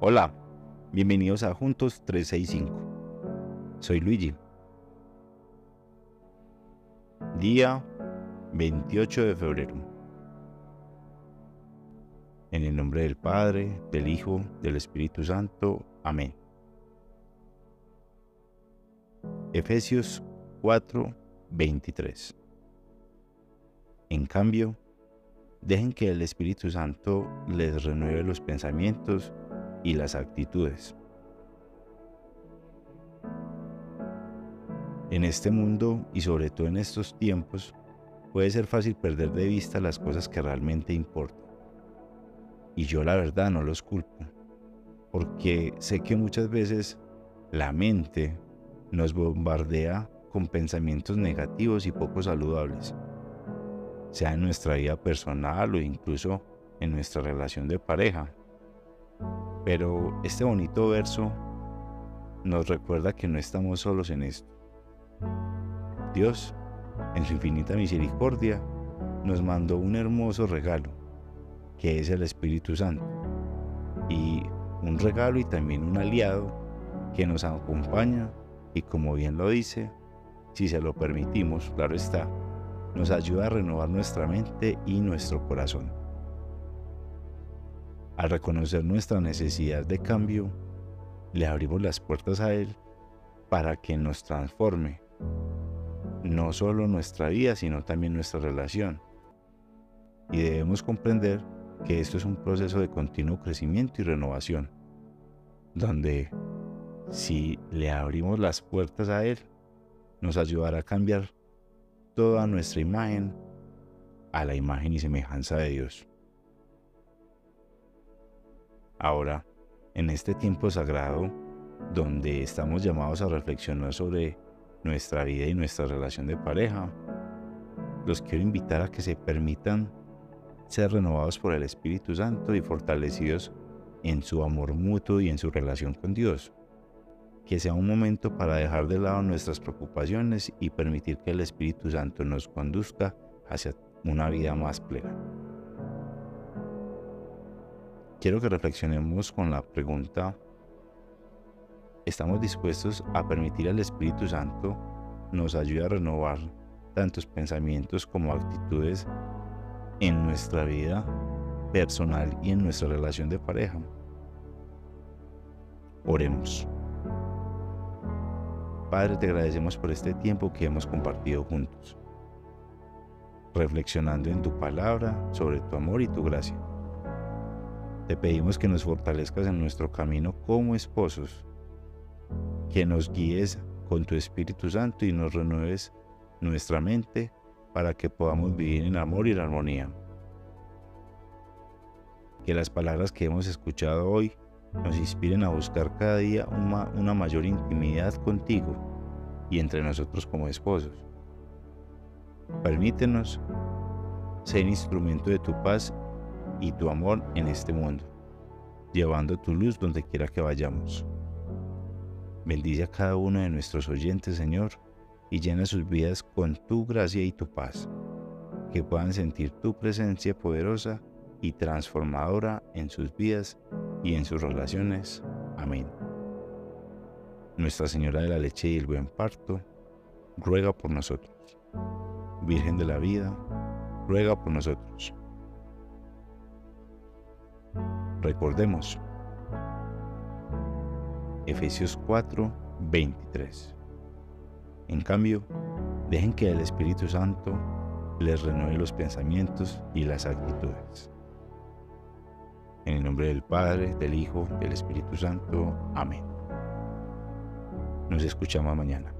Hola, bienvenidos a Juntos 365. Soy Luigi. Día 28 de febrero. En el nombre del Padre, del Hijo, del Espíritu Santo. Amén. Efesios 4, 23. En cambio, dejen que el Espíritu Santo les renueve los pensamientos y las actitudes. En este mundo y sobre todo en estos tiempos, puede ser fácil perder de vista las cosas que realmente importan. Y yo la verdad no los culpo, porque sé que muchas veces la mente nos bombardea con pensamientos negativos y poco saludables, sea en nuestra vida personal o incluso en nuestra relación de pareja. Pero este bonito verso nos recuerda que no estamos solos en esto. Dios, en su infinita misericordia, nos mandó un hermoso regalo, que es el Espíritu Santo, y un regalo y también un aliado que nos acompaña y como bien lo dice, si se lo permitimos, claro está, nos ayuda a renovar nuestra mente y nuestro corazón. Al reconocer nuestra necesidad de cambio, le abrimos las puertas a Él para que nos transforme, no solo nuestra vida, sino también nuestra relación. Y debemos comprender que esto es un proceso de continuo crecimiento y renovación, donde si le abrimos las puertas a Él, nos ayudará a cambiar toda nuestra imagen a la imagen y semejanza de Dios. Ahora, en este tiempo sagrado, donde estamos llamados a reflexionar sobre nuestra vida y nuestra relación de pareja, los quiero invitar a que se permitan ser renovados por el Espíritu Santo y fortalecidos en su amor mutuo y en su relación con Dios. Que sea un momento para dejar de lado nuestras preocupaciones y permitir que el Espíritu Santo nos conduzca hacia una vida más plena quiero que reflexionemos con la pregunta, ¿estamos dispuestos a permitir al Espíritu Santo nos ayude a renovar tantos pensamientos como actitudes en nuestra vida personal y en nuestra relación de pareja? Oremos. Padre, te agradecemos por este tiempo que hemos compartido juntos, reflexionando en tu palabra sobre tu amor y tu gracia. Te pedimos que nos fortalezcas en nuestro camino como esposos, que nos guíes con tu Espíritu Santo y nos renueves nuestra mente para que podamos vivir en amor y en armonía. Que las palabras que hemos escuchado hoy nos inspiren a buscar cada día una, una mayor intimidad contigo y entre nosotros como esposos. Permítenos ser instrumento de tu paz y tu amor en este mundo, llevando tu luz donde quiera que vayamos. Bendice a cada uno de nuestros oyentes, Señor, y llena sus vidas con tu gracia y tu paz, que puedan sentir tu presencia poderosa y transformadora en sus vidas y en sus relaciones. Amén. Nuestra Señora de la Leche y el Buen Parto, ruega por nosotros. Virgen de la Vida, ruega por nosotros. Recordemos, Efesios 4, 23. En cambio, dejen que el Espíritu Santo les renueve los pensamientos y las actitudes. En el nombre del Padre, del Hijo, del Espíritu Santo. Amén. Nos escuchamos mañana.